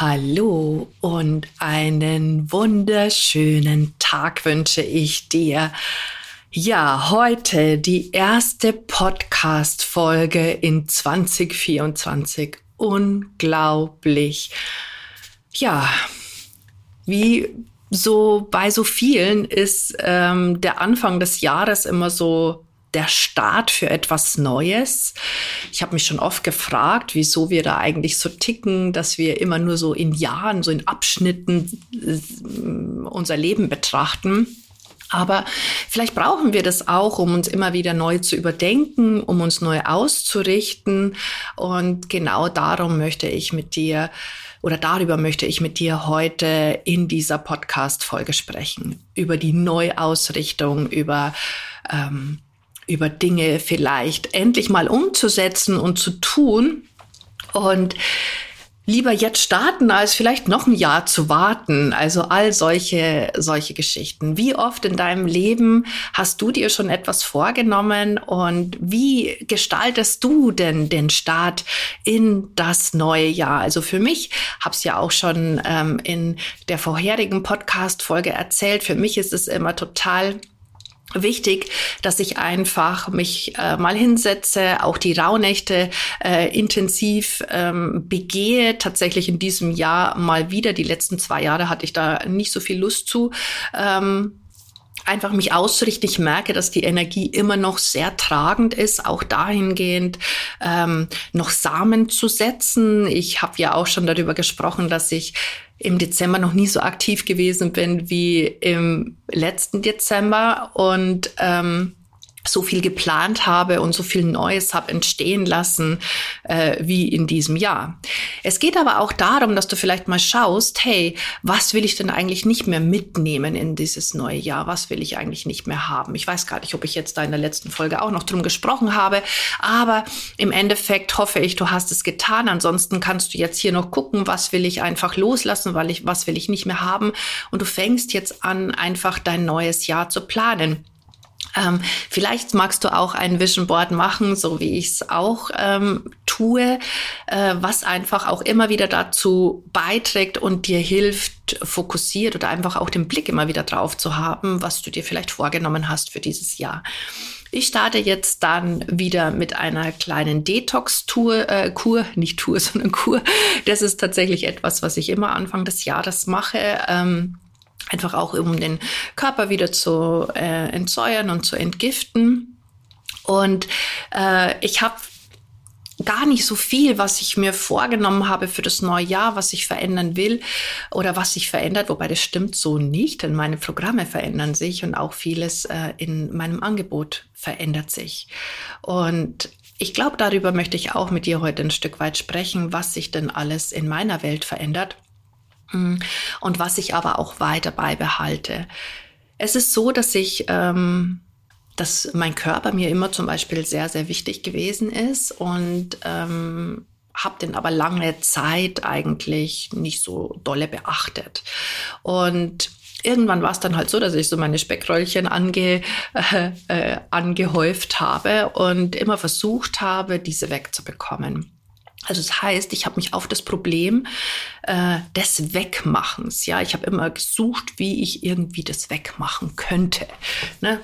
Hallo und einen wunderschönen Tag wünsche ich dir. Ja, heute die erste Podcast-Folge in 2024. Unglaublich. Ja, wie so bei so vielen ist ähm, der Anfang des Jahres immer so der Start für etwas Neues. Ich habe mich schon oft gefragt, wieso wir da eigentlich so ticken, dass wir immer nur so in Jahren, so in Abschnitten äh, unser Leben betrachten. Aber vielleicht brauchen wir das auch, um uns immer wieder neu zu überdenken, um uns neu auszurichten. Und genau darum möchte ich mit dir oder darüber möchte ich mit dir heute in dieser Podcast-Folge sprechen. Über die Neuausrichtung, über ähm, über Dinge vielleicht endlich mal umzusetzen und zu tun und lieber jetzt starten, als vielleicht noch ein Jahr zu warten. Also all solche, solche Geschichten. Wie oft in deinem Leben hast du dir schon etwas vorgenommen und wie gestaltest du denn den Start in das neue Jahr? Also für mich, hab's ja auch schon ähm, in der vorherigen Podcast-Folge erzählt, für mich ist es immer total wichtig, dass ich einfach mich äh, mal hinsetze, auch die Rauhnächte äh, intensiv ähm, begehe. Tatsächlich in diesem Jahr mal wieder. Die letzten zwei Jahre hatte ich da nicht so viel Lust zu. Ähm, einfach mich auszurichten. Ich merke, dass die Energie immer noch sehr tragend ist, auch dahingehend ähm, noch Samen zu setzen. Ich habe ja auch schon darüber gesprochen, dass ich im Dezember noch nie so aktiv gewesen bin wie im letzten Dezember. Und ähm, so viel geplant habe und so viel Neues habe entstehen lassen äh, wie in diesem Jahr. Es geht aber auch darum, dass du vielleicht mal schaust, hey, was will ich denn eigentlich nicht mehr mitnehmen in dieses neue Jahr? Was will ich eigentlich nicht mehr haben? Ich weiß gar nicht, ob ich jetzt da in der letzten Folge auch noch drum gesprochen habe, aber im Endeffekt hoffe ich, du hast es getan. Ansonsten kannst du jetzt hier noch gucken, was will ich einfach loslassen, weil ich, was will ich nicht mehr haben? Und du fängst jetzt an, einfach dein neues Jahr zu planen. Ähm, vielleicht magst du auch ein Vision Board machen, so wie ich es auch ähm, tue, äh, was einfach auch immer wieder dazu beiträgt und dir hilft, fokussiert oder einfach auch den Blick immer wieder drauf zu haben, was du dir vielleicht vorgenommen hast für dieses Jahr. Ich starte jetzt dann wieder mit einer kleinen Detox-Tour, äh, Kur, nicht Tour, sondern Kur. Das ist tatsächlich etwas, was ich immer Anfang des Jahres mache. Ähm, einfach auch um den Körper wieder zu äh, entsäuern und zu entgiften. Und äh, ich habe gar nicht so viel, was ich mir vorgenommen habe für das neue Jahr, was ich verändern will oder was sich verändert, wobei das stimmt so nicht, denn meine Programme verändern sich und auch vieles äh, in meinem Angebot verändert sich. Und ich glaube, darüber möchte ich auch mit dir heute ein Stück weit sprechen, was sich denn alles in meiner Welt verändert. Und was ich aber auch weiter beibehalte. Es ist so, dass ich, ähm, dass mein Körper mir immer zum Beispiel sehr, sehr wichtig gewesen ist und ähm, habe den aber lange Zeit eigentlich nicht so dolle beachtet. Und irgendwann war es dann halt so, dass ich so meine Speckröllchen ange, äh, äh, angehäuft habe und immer versucht habe, diese wegzubekommen. Also das heißt, ich habe mich auf das Problem äh, des Wegmachens, ja, ich habe immer gesucht, wie ich irgendwie das wegmachen könnte. Ne?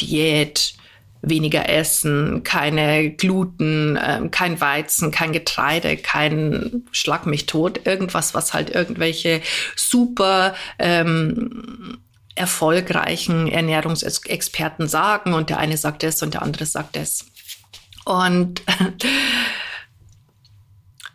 Diät, weniger essen, keine Gluten, äh, kein Weizen, kein Getreide, kein Schlag mich tot, irgendwas, was halt irgendwelche super ähm, erfolgreichen Ernährungsexperten sagen und der eine sagt das und der andere sagt das. Und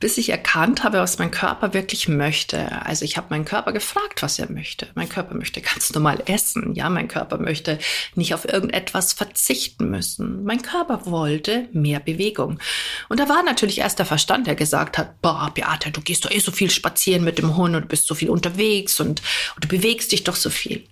bis ich erkannt habe, was mein Körper wirklich möchte. Also ich habe meinen Körper gefragt, was er möchte. Mein Körper möchte ganz normal essen. Ja, mein Körper möchte nicht auf irgendetwas verzichten müssen. Mein Körper wollte mehr Bewegung. Und da war natürlich erst der Verstand, der gesagt hat, boah, Beate, du gehst doch eh so viel spazieren mit dem Hund und bist so viel unterwegs und, und du bewegst dich doch so viel.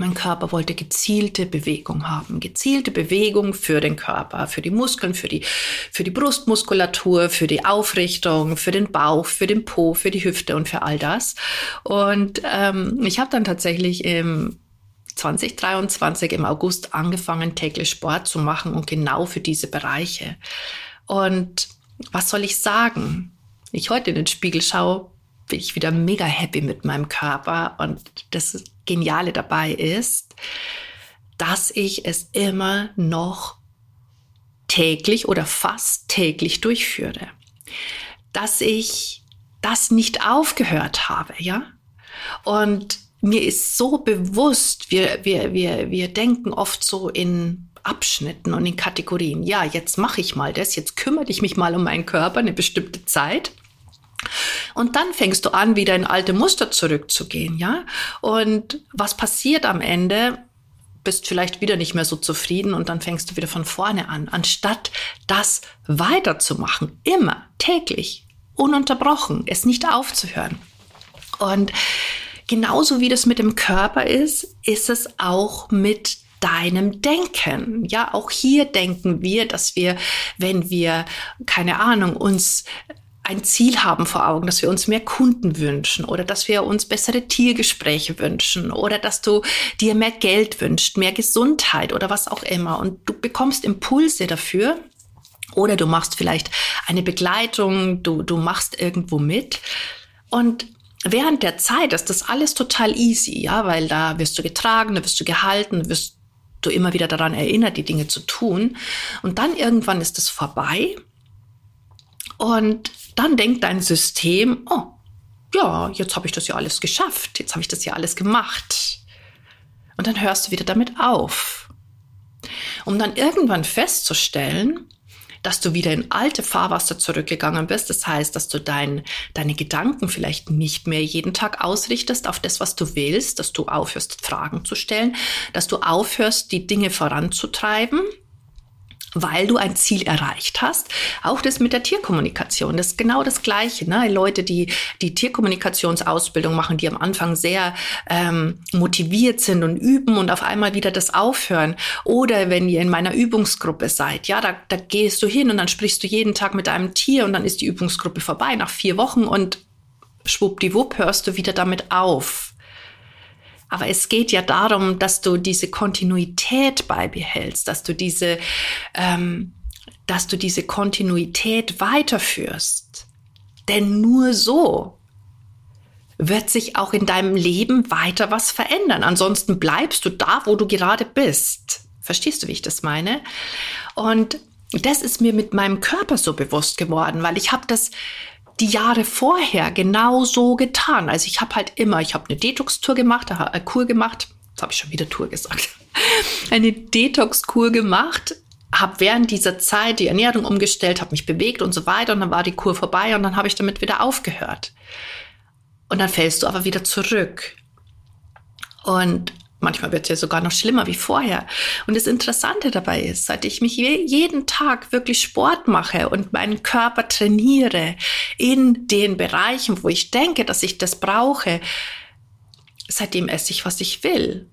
Mein Körper wollte gezielte Bewegung haben, gezielte Bewegung für den Körper, für die Muskeln, für die, für die Brustmuskulatur, für die Aufrichtung, für den Bauch, für den Po, für die Hüfte und für all das. Und ähm, ich habe dann tatsächlich im 2023 im August angefangen, täglich Sport zu machen und genau für diese Bereiche. Und was soll ich sagen? Ich heute in den Spiegel schaue, bin ich wieder mega happy mit meinem Körper und das Geniale dabei ist, dass ich es immer noch täglich oder fast täglich durchführe. Dass ich das nicht aufgehört habe, ja? Und mir ist so bewusst, wir, wir, wir, wir denken oft so in Abschnitten und in Kategorien. Ja, jetzt mache ich mal das, jetzt kümmere ich mich mal um meinen Körper eine bestimmte Zeit. Und dann fängst du an, wieder in alte Muster zurückzugehen, ja? Und was passiert am Ende? Bist vielleicht wieder nicht mehr so zufrieden und dann fängst du wieder von vorne an, anstatt das weiterzumachen, immer, täglich, ununterbrochen, es nicht aufzuhören. Und genauso wie das mit dem Körper ist, ist es auch mit deinem Denken. Ja, auch hier denken wir, dass wir, wenn wir, keine Ahnung, uns ein Ziel haben vor Augen, dass wir uns mehr Kunden wünschen oder dass wir uns bessere Tiergespräche wünschen oder dass du dir mehr Geld wünschst, mehr Gesundheit oder was auch immer. Und du bekommst Impulse dafür oder du machst vielleicht eine Begleitung, du, du machst irgendwo mit. Und während der Zeit ist das alles total easy, ja, weil da wirst du getragen, da wirst du gehalten, wirst du immer wieder daran erinnert, die Dinge zu tun. Und dann irgendwann ist es vorbei und dann denkt dein System, oh, ja, jetzt habe ich das ja alles geschafft, jetzt habe ich das ja alles gemacht. Und dann hörst du wieder damit auf. Um dann irgendwann festzustellen, dass du wieder in alte Fahrwasser zurückgegangen bist. Das heißt, dass du dein, deine Gedanken vielleicht nicht mehr jeden Tag ausrichtest auf das, was du willst, dass du aufhörst, Fragen zu stellen, dass du aufhörst, die Dinge voranzutreiben, weil du ein Ziel erreicht hast. Auch das mit der Tierkommunikation, das ist genau das Gleiche. Ne? Leute, die die Tierkommunikationsausbildung machen, die am Anfang sehr ähm, motiviert sind und üben und auf einmal wieder das aufhören. Oder wenn ihr in meiner Übungsgruppe seid, ja, da, da gehst du hin und dann sprichst du jeden Tag mit einem Tier und dann ist die Übungsgruppe vorbei nach vier Wochen und schwuppdiwupp hörst du wieder damit auf. Aber es geht ja darum, dass du diese Kontinuität beibehältst, dass du diese, ähm, dass du diese Kontinuität weiterführst. Denn nur so wird sich auch in deinem Leben weiter was verändern. Ansonsten bleibst du da, wo du gerade bist. Verstehst du, wie ich das meine? Und das ist mir mit meinem Körper so bewusst geworden, weil ich habe das die Jahre vorher genau so getan. Also ich habe halt immer, ich habe eine Detox-Tour gemacht, eine äh, Kur gemacht, jetzt habe ich schon wieder Tour gesagt, eine Detox-Kur gemacht, habe während dieser Zeit die Ernährung umgestellt, habe mich bewegt und so weiter und dann war die Kur vorbei und dann habe ich damit wieder aufgehört. Und dann fällst du aber wieder zurück. Und Manchmal wird es ja sogar noch schlimmer wie vorher. Und das Interessante dabei ist, seit ich mich jeden Tag wirklich Sport mache und meinen Körper trainiere in den Bereichen, wo ich denke, dass ich das brauche, seitdem esse ich, was ich will.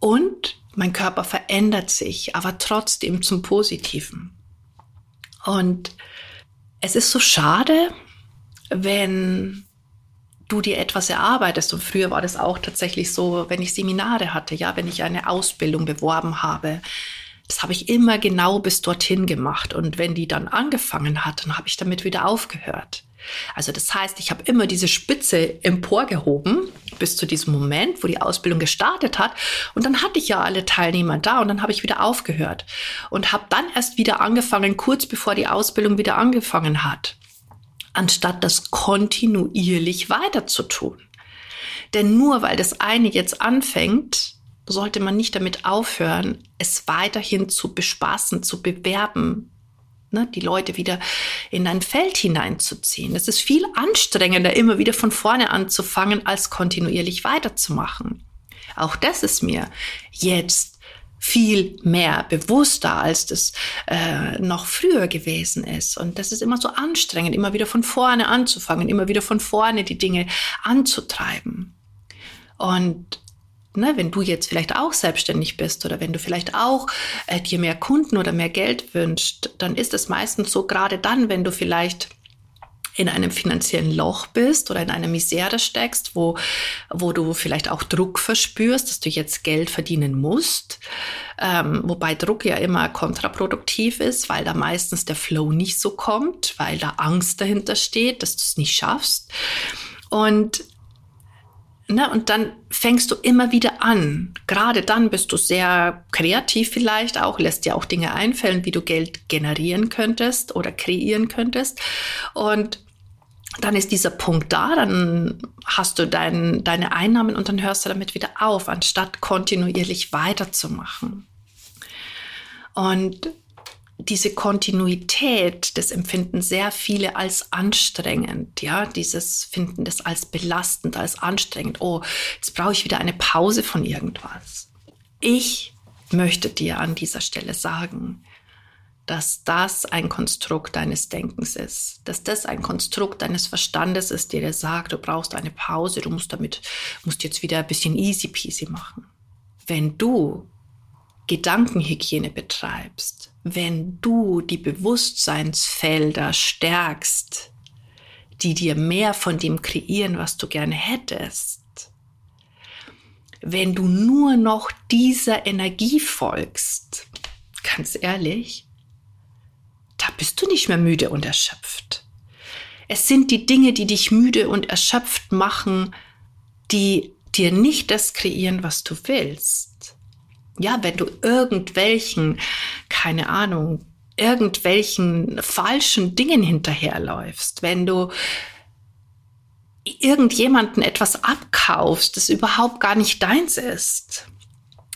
Und mein Körper verändert sich, aber trotzdem zum Positiven. Und es ist so schade, wenn du dir etwas erarbeitest. Und früher war das auch tatsächlich so, wenn ich Seminare hatte, ja, wenn ich eine Ausbildung beworben habe. Das habe ich immer genau bis dorthin gemacht. Und wenn die dann angefangen hat, dann habe ich damit wieder aufgehört. Also das heißt, ich habe immer diese Spitze emporgehoben bis zu diesem Moment, wo die Ausbildung gestartet hat. Und dann hatte ich ja alle Teilnehmer da und dann habe ich wieder aufgehört und habe dann erst wieder angefangen, kurz bevor die Ausbildung wieder angefangen hat anstatt das kontinuierlich weiter zu tun. Denn nur weil das eine jetzt anfängt, sollte man nicht damit aufhören, es weiterhin zu bespaßen, zu bewerben, ne, die Leute wieder in ein Feld hineinzuziehen. Es ist viel anstrengender, immer wieder von vorne anzufangen, als kontinuierlich weiterzumachen. Auch das ist mir jetzt viel mehr bewusster, als das äh, noch früher gewesen ist. Und das ist immer so anstrengend, immer wieder von vorne anzufangen, immer wieder von vorne die Dinge anzutreiben. Und Ne, wenn du jetzt vielleicht auch selbstständig bist oder wenn du vielleicht auch äh, dir mehr Kunden oder mehr Geld wünschst, dann ist es meistens so, gerade dann, wenn du vielleicht in einem finanziellen Loch bist oder in einer Misere steckst, wo, wo du vielleicht auch Druck verspürst, dass du jetzt Geld verdienen musst, ähm, wobei Druck ja immer kontraproduktiv ist, weil da meistens der Flow nicht so kommt, weil da Angst dahinter steht, dass du es nicht schaffst. Und Ne, und dann fängst du immer wieder an. Gerade dann bist du sehr kreativ vielleicht auch, lässt dir auch Dinge einfallen, wie du Geld generieren könntest oder kreieren könntest. Und dann ist dieser Punkt da, dann hast du dein, deine Einnahmen und dann hörst du damit wieder auf, anstatt kontinuierlich weiterzumachen. Und diese Kontinuität, das empfinden sehr viele als anstrengend, ja, dieses finden das als belastend, als anstrengend. Oh, jetzt brauche ich wieder eine Pause von irgendwas. Ich möchte dir an dieser Stelle sagen, dass das ein Konstrukt deines Denkens ist, dass das ein Konstrukt deines Verstandes ist, der dir sagt, du brauchst eine Pause, du musst damit, musst jetzt wieder ein bisschen easy peasy machen. Wenn du Gedankenhygiene betreibst, wenn du die Bewusstseinsfelder stärkst, die dir mehr von dem kreieren, was du gerne hättest, wenn du nur noch dieser Energie folgst, ganz ehrlich, da bist du nicht mehr müde und erschöpft. Es sind die Dinge, die dich müde und erschöpft machen, die dir nicht das kreieren, was du willst ja, wenn du irgendwelchen, keine Ahnung, irgendwelchen falschen Dingen hinterherläufst, wenn du irgendjemanden etwas abkaufst, das überhaupt gar nicht deins ist,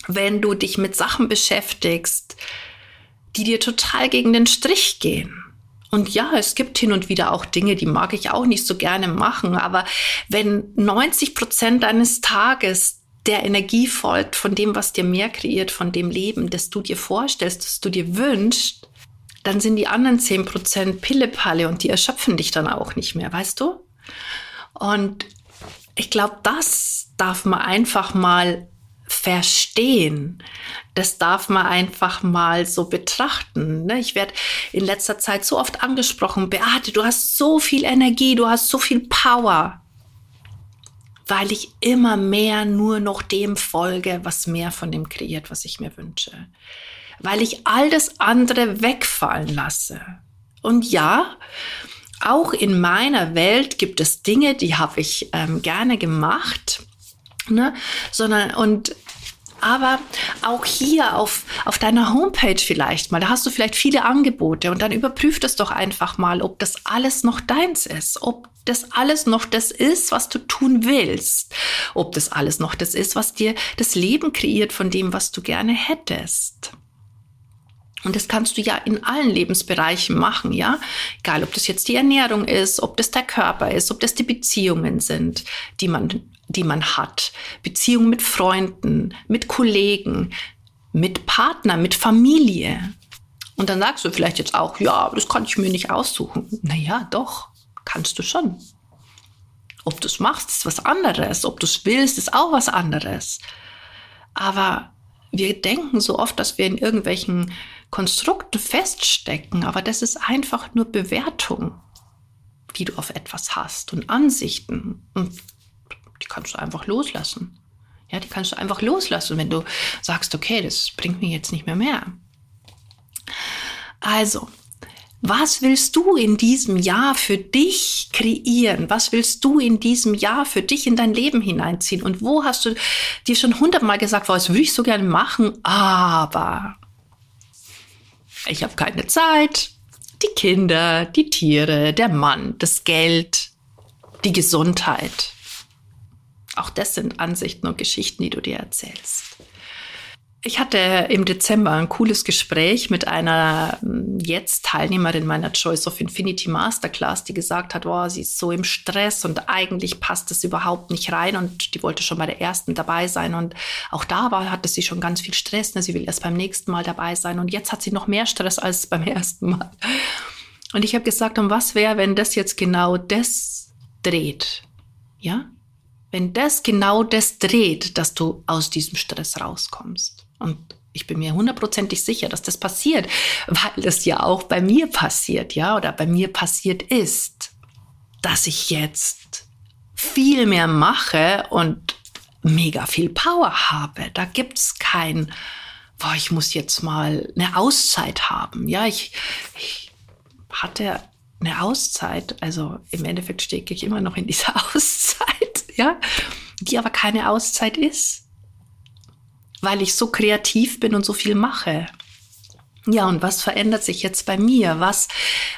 wenn du dich mit Sachen beschäftigst, die dir total gegen den Strich gehen. Und ja, es gibt hin und wieder auch Dinge, die mag ich auch nicht so gerne machen, aber wenn 90 Prozent deines Tages der Energie folgt von dem, was dir mehr kreiert, von dem Leben, das du dir vorstellst, das du dir wünschst, dann sind die anderen 10% Pillepalle und die erschöpfen dich dann auch nicht mehr, weißt du? Und ich glaube, das darf man einfach mal verstehen. Das darf man einfach mal so betrachten. Ne? Ich werde in letzter Zeit so oft angesprochen, Beate, du hast so viel Energie, du hast so viel Power weil ich immer mehr nur noch dem folge, was mehr von dem kreiert, was ich mir wünsche. Weil ich all das andere wegfallen lasse. Und ja, auch in meiner Welt gibt es Dinge, die habe ich ähm, gerne gemacht, ne? sondern und aber auch hier auf, auf deiner Homepage vielleicht mal, da hast du vielleicht viele Angebote und dann überprüf das doch einfach mal, ob das alles noch deins ist, ob das alles noch das ist, was du tun willst, ob das alles noch das ist, was dir das Leben kreiert von dem, was du gerne hättest. Und das kannst du ja in allen Lebensbereichen machen, ja? Egal, ob das jetzt die Ernährung ist, ob das der Körper ist, ob das die Beziehungen sind, die man die man hat. Beziehungen mit Freunden, mit Kollegen, mit Partner, mit Familie. Und dann sagst du vielleicht jetzt auch, ja, das kann ich mir nicht aussuchen. Naja, doch, kannst du schon. Ob du es machst, ist was anderes. Ob du es willst, ist auch was anderes. Aber wir denken so oft, dass wir in irgendwelchen Konstrukten feststecken, aber das ist einfach nur Bewertung, die du auf etwas hast und Ansichten. Und die kannst du einfach loslassen. Ja, die kannst du einfach loslassen, wenn du sagst, okay, das bringt mir jetzt nicht mehr mehr. Also, was willst du in diesem Jahr für dich kreieren? Was willst du in diesem Jahr für dich in dein Leben hineinziehen? Und wo hast du dir schon hundertmal gesagt, was würde ich so gerne machen, aber ich habe keine Zeit. Die Kinder, die Tiere, der Mann, das Geld, die Gesundheit. Auch das sind Ansichten und Geschichten, die du dir erzählst. Ich hatte im Dezember ein cooles Gespräch mit einer hm, jetzt Teilnehmerin meiner Choice of Infinity Masterclass, die gesagt hat, oh, sie ist so im Stress und eigentlich passt es überhaupt nicht rein und die wollte schon bei der ersten dabei sein und auch da war, hatte sie schon ganz viel Stress. Ne? Sie will erst beim nächsten Mal dabei sein und jetzt hat sie noch mehr Stress als beim ersten Mal. Und ich habe gesagt, und was wäre, wenn das jetzt genau das dreht? Ja? Wenn das genau das dreht, dass du aus diesem Stress rauskommst. Und ich bin mir hundertprozentig sicher, dass das passiert, weil das ja auch bei mir passiert, ja, oder bei mir passiert ist, dass ich jetzt viel mehr mache und mega viel Power habe. Da gibt's kein, boah, ich muss jetzt mal eine Auszeit haben. Ja, ich, ich hatte eine Auszeit, also im Endeffekt stecke ich immer noch in dieser Auszeit, ja, die aber keine Auszeit ist, weil ich so kreativ bin und so viel mache. Ja, und was verändert sich jetzt bei mir? Was,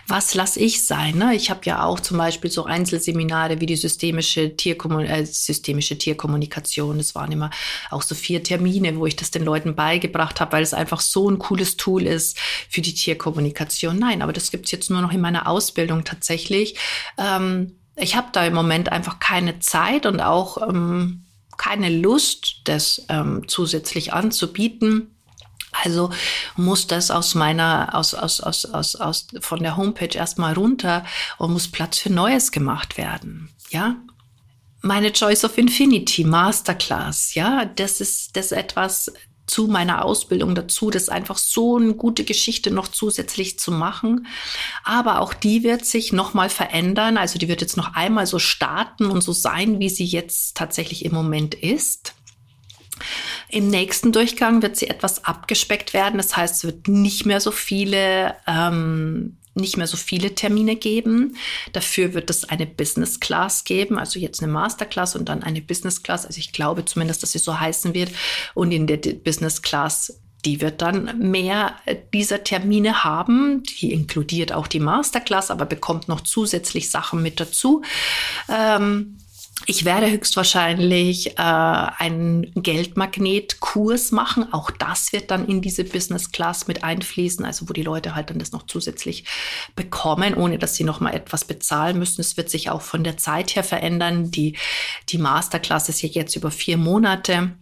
was lasse ich sein? Ne? Ich habe ja auch zum Beispiel so Einzelseminare wie die systemische, Tierkommun äh, systemische Tierkommunikation. Es waren immer auch so vier Termine, wo ich das den Leuten beigebracht habe, weil es einfach so ein cooles Tool ist für die Tierkommunikation. Nein, aber das gibt's jetzt nur noch in meiner Ausbildung tatsächlich. Ähm, ich habe da im Moment einfach keine Zeit und auch ähm, keine Lust, das ähm, zusätzlich anzubieten. Also muss das aus meiner, aus, aus, aus, aus, aus, von der Homepage erstmal runter und muss Platz für Neues gemacht werden. Ja. Meine Choice of Infinity Masterclass, ja, das ist, das etwas zu meiner Ausbildung dazu, das ist einfach so eine gute Geschichte noch zusätzlich zu machen. Aber auch die wird sich nochmal verändern. Also die wird jetzt noch einmal so starten und so sein, wie sie jetzt tatsächlich im Moment ist. Im nächsten Durchgang wird sie etwas abgespeckt werden. Das heißt, es wird nicht mehr so viele ähm, nicht mehr so viele Termine geben. Dafür wird es eine Business Class geben, also jetzt eine Masterclass und dann eine Business Class. Also ich glaube zumindest, dass sie so heißen wird. Und in der Business Class die wird dann mehr dieser Termine haben. Die inkludiert auch die Masterclass, aber bekommt noch zusätzlich Sachen mit dazu. Ähm, ich werde höchstwahrscheinlich äh, einen Geldmagnet-Kurs machen. Auch das wird dann in diese Business Class mit einfließen, also wo die Leute halt dann das noch zusätzlich bekommen, ohne dass sie noch mal etwas bezahlen müssen. Es wird sich auch von der Zeit her verändern. Die, die Masterclass ist ja jetzt über vier Monate.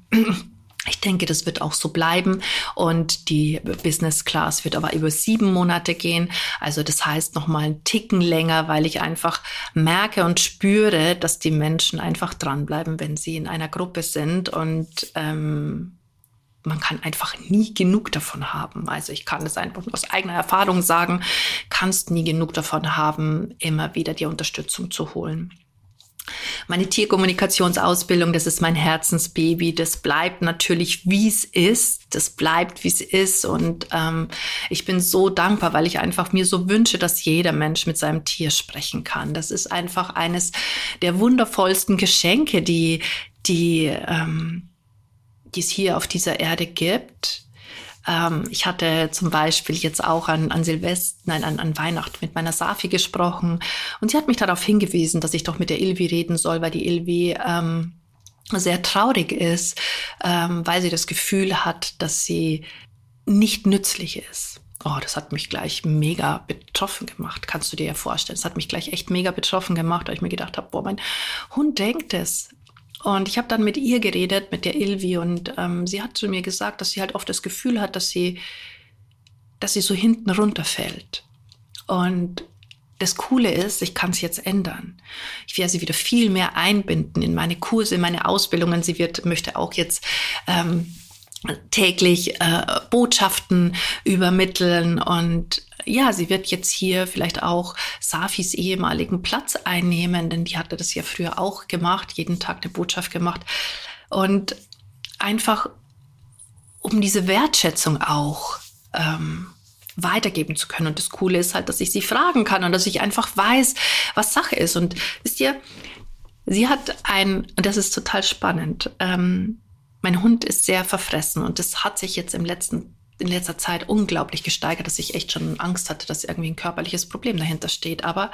Ich denke, das wird auch so bleiben und die Business Class wird aber über sieben Monate gehen. Also das heißt noch mal einen Ticken länger, weil ich einfach merke und spüre, dass die Menschen einfach dranbleiben, wenn sie in einer Gruppe sind und ähm, man kann einfach nie genug davon haben. Also ich kann es einfach aus eigener Erfahrung sagen, kannst nie genug davon haben, immer wieder die Unterstützung zu holen. Meine Tierkommunikationsausbildung, das ist mein Herzensbaby. Das bleibt natürlich, wie es ist. Das bleibt, wie es ist. Und ähm, ich bin so dankbar, weil ich einfach mir so wünsche, dass jeder Mensch mit seinem Tier sprechen kann. Das ist einfach eines der wundervollsten Geschenke, die, die, ähm, die es hier auf dieser Erde gibt ähm, ich hatte zum Beispiel jetzt auch an, an Silvester, nein, an, an Weihnachten mit meiner Safi gesprochen und sie hat mich darauf hingewiesen, dass ich doch mit der Ilvi reden soll, weil die Ilvi ähm, sehr traurig ist, ähm, weil sie das Gefühl hat, dass sie nicht nützlich ist. Oh, das hat mich gleich mega betroffen gemacht. Kannst du dir ja vorstellen. Das hat mich gleich echt mega betroffen gemacht, weil ich mir gedacht habe, boah, mein Hund denkt es. Und ich habe dann mit ihr geredet, mit der Ilvi, und ähm, sie hat zu mir gesagt, dass sie halt oft das Gefühl hat, dass sie, dass sie so hinten runterfällt. Und das Coole ist, ich kann es jetzt ändern. Ich werde sie wieder viel mehr einbinden in meine Kurse, in meine Ausbildungen. Sie wird, möchte auch jetzt ähm, täglich äh, Botschaften übermitteln und ja, sie wird jetzt hier vielleicht auch Safis ehemaligen Platz einnehmen, denn die hatte das ja früher auch gemacht, jeden Tag eine Botschaft gemacht und einfach um diese Wertschätzung auch ähm, weitergeben zu können. Und das Coole ist halt, dass ich sie fragen kann und dass ich einfach weiß, was Sache ist. Und wisst ihr, sie hat ein, und das ist total spannend, ähm, mein Hund ist sehr verfressen und das hat sich jetzt im letzten in letzter Zeit unglaublich gesteigert, dass ich echt schon Angst hatte, dass irgendwie ein körperliches Problem dahinter steht. Aber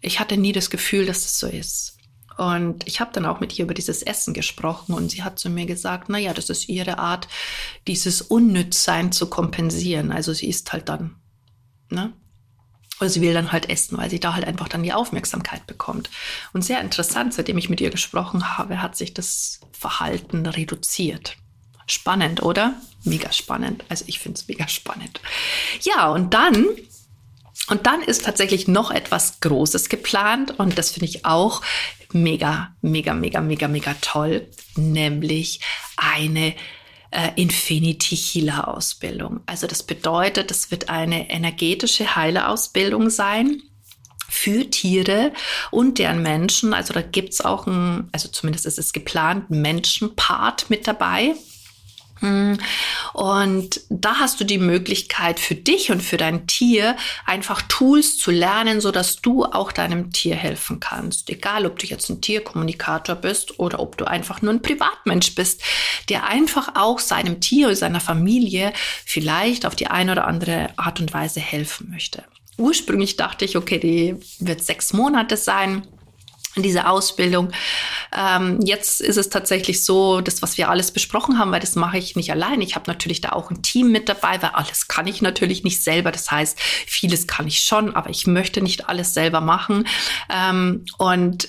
ich hatte nie das Gefühl, dass es so ist. Und ich habe dann auch mit ihr über dieses Essen gesprochen und sie hat zu mir gesagt, na ja, das ist ihre Art, dieses Unnützsein zu kompensieren. Also sie isst halt dann, ne? Oder sie will dann halt essen, weil sie da halt einfach dann die Aufmerksamkeit bekommt. Und sehr interessant, seitdem ich mit ihr gesprochen habe, hat sich das Verhalten reduziert. Spannend, oder? Mega spannend. Also ich finde es mega spannend. Ja, und dann Und dann ist tatsächlich noch etwas Großes geplant und das finde ich auch mega, mega, mega, mega, mega toll, nämlich eine äh, Infinity Healer Ausbildung. Also das bedeutet, es wird eine energetische Heilerausbildung sein für Tiere und deren Menschen. Also da gibt es auch ein, also zumindest ist es geplant, Menschenpart mit dabei. Hm. Und da hast du die Möglichkeit für dich und für dein Tier einfach Tools zu lernen, so dass du auch deinem Tier helfen kannst. Egal, ob du jetzt ein Tierkommunikator bist oder ob du einfach nur ein Privatmensch bist, der einfach auch seinem Tier oder seiner Familie vielleicht auf die eine oder andere Art und Weise helfen möchte. Ursprünglich dachte ich, okay, die wird sechs Monate sein diese Ausbildung. Ähm, jetzt ist es tatsächlich so, das, was wir alles besprochen haben, weil das mache ich nicht allein. Ich habe natürlich da auch ein Team mit dabei, weil alles kann ich natürlich nicht selber. Das heißt, vieles kann ich schon, aber ich möchte nicht alles selber machen. Ähm, und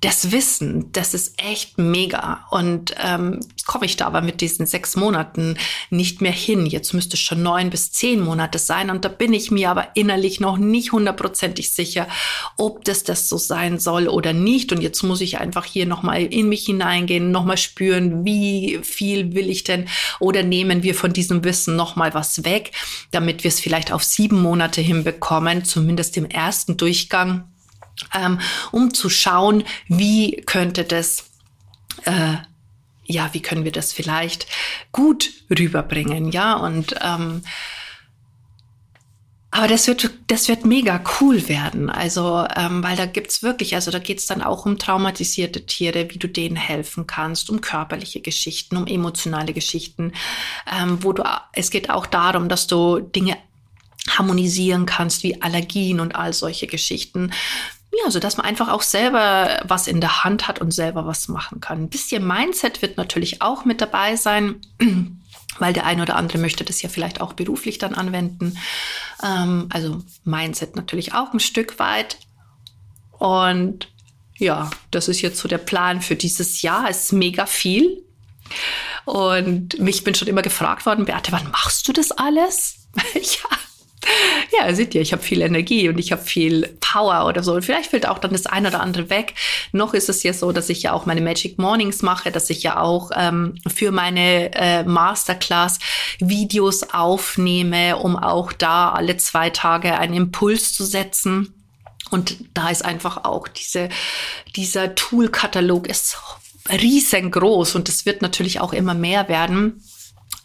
das Wissen, das ist echt mega. Und ähm, komme ich da aber mit diesen sechs Monaten nicht mehr hin. Jetzt müsste es schon neun bis zehn Monate sein. Und da bin ich mir aber innerlich noch nicht hundertprozentig sicher, ob das das so sein soll oder nicht. Und jetzt muss ich einfach hier nochmal in mich hineingehen, nochmal spüren, wie viel will ich denn oder nehmen wir von diesem Wissen nochmal was weg, damit wir es vielleicht auf sieben Monate hinbekommen, zumindest im ersten Durchgang ähm, um zu schauen, wie könnte das, äh, ja, wie können wir das vielleicht gut rüberbringen, ja, und ähm, aber das wird, das wird mega cool werden. Also, ähm, weil da gibt's wirklich, also da geht's dann auch um traumatisierte Tiere, wie du denen helfen kannst, um körperliche Geschichten, um emotionale Geschichten, ähm, wo du, es geht auch darum, dass du Dinge harmonisieren kannst, wie Allergien und all solche Geschichten. Ja, so dass man einfach auch selber was in der Hand hat und selber was machen kann. Ein bisschen Mindset wird natürlich auch mit dabei sein, weil der eine oder andere möchte das ja vielleicht auch beruflich dann anwenden. Ähm, also Mindset natürlich auch ein Stück weit. Und ja, das ist jetzt so der Plan für dieses Jahr. Es ist mega viel. Und mich bin schon immer gefragt worden, Beate, wann machst du das alles? ja, ja, seht ihr, ich habe viel Energie und ich habe viel Power oder so. Und vielleicht fällt auch dann das eine oder andere weg. Noch ist es ja so, dass ich ja auch meine Magic Mornings mache, dass ich ja auch ähm, für meine äh, Masterclass Videos aufnehme, um auch da alle zwei Tage einen Impuls zu setzen. Und da ist einfach auch diese, dieser Tool-Katalog ist riesengroß und es wird natürlich auch immer mehr werden.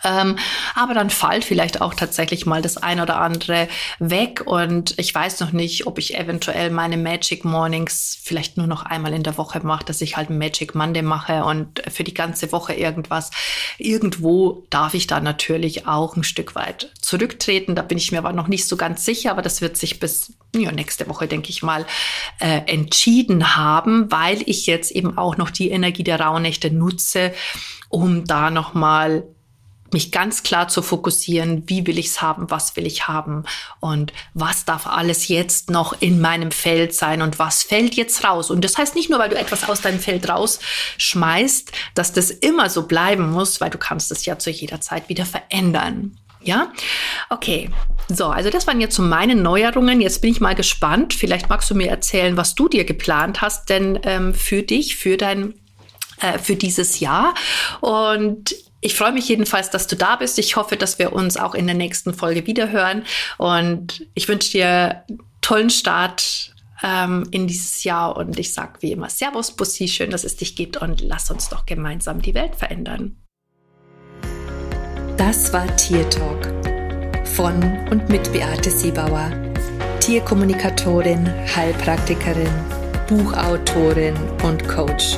Ähm, aber dann fällt vielleicht auch tatsächlich mal das ein oder andere weg. Und ich weiß noch nicht, ob ich eventuell meine Magic Mornings vielleicht nur noch einmal in der Woche mache, dass ich halt Magic Monday mache und für die ganze Woche irgendwas. Irgendwo darf ich da natürlich auch ein Stück weit zurücktreten. Da bin ich mir aber noch nicht so ganz sicher, aber das wird sich bis ja, nächste Woche, denke ich mal, äh, entschieden haben, weil ich jetzt eben auch noch die Energie der Rauhnächte nutze, um da nochmal mich ganz klar zu fokussieren, wie will ich es haben, was will ich haben und was darf alles jetzt noch in meinem Feld sein und was fällt jetzt raus. Und das heißt nicht nur, weil du etwas aus deinem Feld rausschmeißt, dass das immer so bleiben muss, weil du kannst es ja zu jeder Zeit wieder verändern. Ja, okay. So, also das waren jetzt so meine Neuerungen. Jetzt bin ich mal gespannt. Vielleicht magst du mir erzählen, was du dir geplant hast, denn ähm, für dich, für dein äh, für dieses Jahr. Und ich freue mich jedenfalls, dass du da bist. Ich hoffe, dass wir uns auch in der nächsten Folge wiederhören. Und ich wünsche dir tollen Start ähm, in dieses Jahr. Und ich sage wie immer Servus, Bussi, schön, dass es dich gibt. Und lass uns doch gemeinsam die Welt verändern. Das war Tier Talk von und mit Beate Siebauer, Tierkommunikatorin, Heilpraktikerin, Buchautorin und Coach.